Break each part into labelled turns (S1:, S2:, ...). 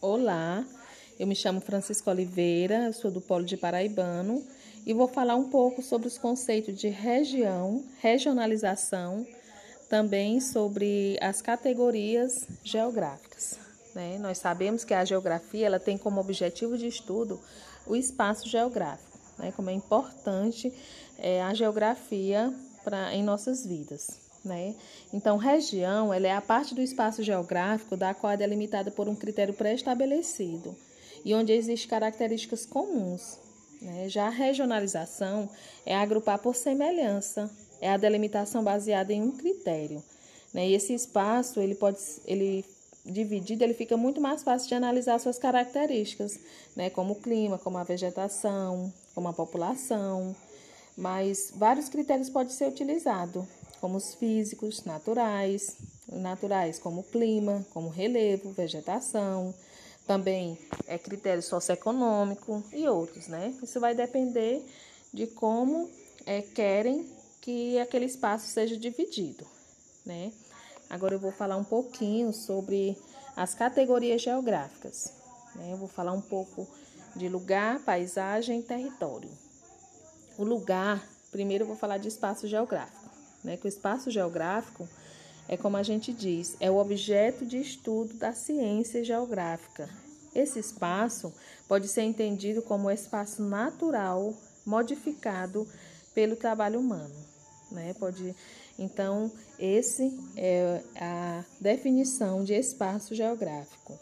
S1: Olá, eu me chamo Francisco Oliveira, sou do Polo de Paraibano e vou falar um pouco sobre os conceitos de região, regionalização, também sobre as categorias geográficas. Né? Nós sabemos que a geografia ela tem como objetivo de estudo o espaço geográfico, né? como é importante é, a geografia pra, em nossas vidas. Né? Então, região ela é a parte do espaço geográfico da qual é delimitada por um critério pré-estabelecido e onde existem características comuns. Né? Já a regionalização é agrupar por semelhança, é a delimitação baseada em um critério. Né? E esse espaço ele pode ele dividido ele fica muito mais fácil de analisar suas características, né? como o clima, como a vegetação, como a população, mas vários critérios podem ser utilizados como os físicos, naturais, naturais como clima, como relevo, vegetação, também é critério socioeconômico e outros, né? Isso vai depender de como é, querem que aquele espaço seja dividido, né? Agora eu vou falar um pouquinho sobre as categorias geográficas. Né? Eu vou falar um pouco de lugar, paisagem e território. O lugar, primeiro eu vou falar de espaço geográfico né? Que o espaço geográfico é como a gente diz, é o objeto de estudo da ciência geográfica. Esse espaço pode ser entendido como espaço natural modificado pelo trabalho humano, né? Pode então, esse é a definição de espaço geográfico.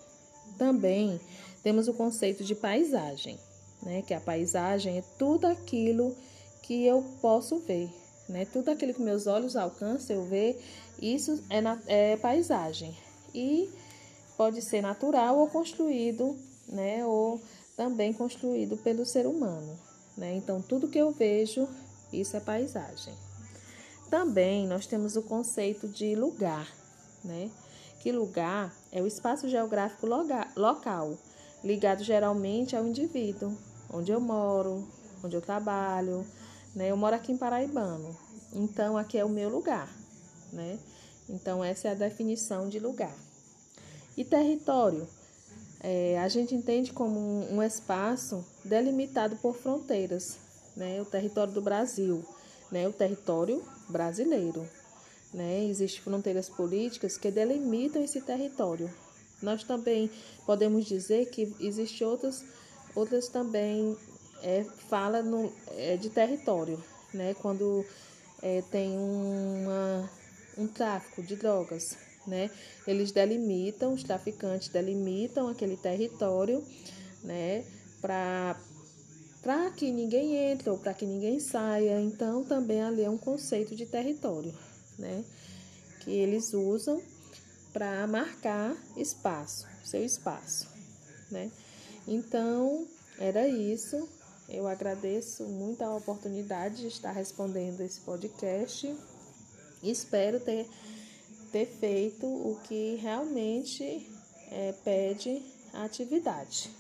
S1: Também temos o conceito de paisagem, né? Que a paisagem é tudo aquilo que eu posso ver, né? Tudo aquilo que meus olhos alcançam, eu ver, isso é, na, é paisagem. E pode ser natural ou construído, né? Ou também construído pelo ser humano, né? Então, tudo que eu vejo, isso é paisagem. Também nós temos o conceito de lugar, né? Que lugar é o espaço geográfico local, ligado geralmente ao indivíduo, onde eu moro, onde eu trabalho, né? Eu moro aqui em Paraibano, então aqui é o meu lugar, né? Então essa é a definição de lugar. E território, é, a gente entende como um, um espaço delimitado por fronteiras, né? O território do Brasil, né? O território brasileiro, né? Existem fronteiras políticas que delimitam esse território. Nós também podemos dizer que existem outras, outras também é, fala no, é, de território, né? Quando é, tem uma, um tráfico de drogas, né? Eles delimitam, os traficantes delimitam aquele território, né? Para para que ninguém entre ou para que ninguém saia. Então, também ali é um conceito de território, né? Que eles usam para marcar espaço, seu espaço, né? Então, era isso. Eu agradeço muito a oportunidade de estar respondendo esse podcast. Espero ter, ter feito o que realmente é, pede a atividade.